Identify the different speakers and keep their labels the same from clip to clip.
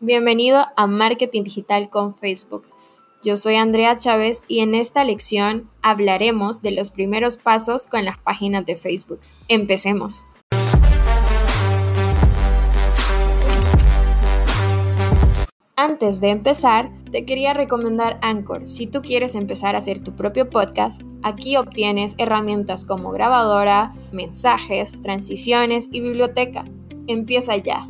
Speaker 1: Bienvenido a Marketing Digital con Facebook. Yo soy Andrea Chávez y en esta lección hablaremos de los primeros pasos con las páginas de Facebook. Empecemos. Antes de empezar, te quería recomendar Anchor. Si tú quieres empezar a hacer tu propio podcast, aquí obtienes herramientas como grabadora, mensajes, transiciones y biblioteca. Empieza ya.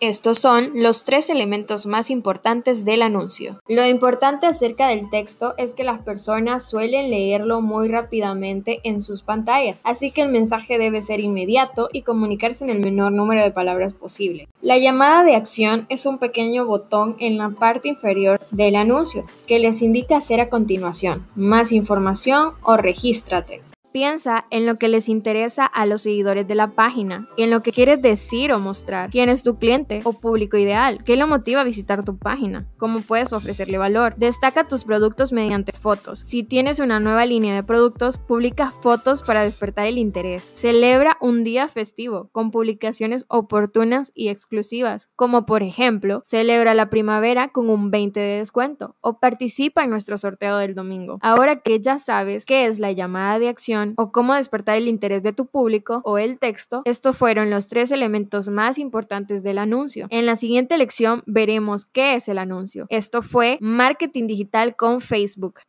Speaker 1: Estos son los tres elementos más importantes del anuncio. Lo importante acerca del texto es que las personas suelen leerlo muy rápidamente en sus pantallas, así que el mensaje debe ser inmediato y comunicarse en el menor número de palabras posible. La llamada de acción es un pequeño botón en la parte inferior del anuncio que les indica hacer a continuación, más información o regístrate. Piensa en lo que les interesa a los seguidores de la página y en lo que quieres decir o mostrar. ¿Quién es tu cliente o público ideal? ¿Qué lo motiva a visitar tu página? ¿Cómo puedes ofrecerle valor? Destaca tus productos mediante fotos. Si tienes una nueva línea de productos, publica fotos para despertar el interés. Celebra un día festivo con publicaciones oportunas y exclusivas, como por ejemplo, celebra la primavera con un 20 de descuento o participa en nuestro sorteo del domingo. Ahora que ya sabes qué es la llamada de acción, o cómo despertar el interés de tu público o el texto, estos fueron los tres elementos más importantes del anuncio. En la siguiente lección veremos qué es el anuncio. Esto fue Marketing Digital con Facebook.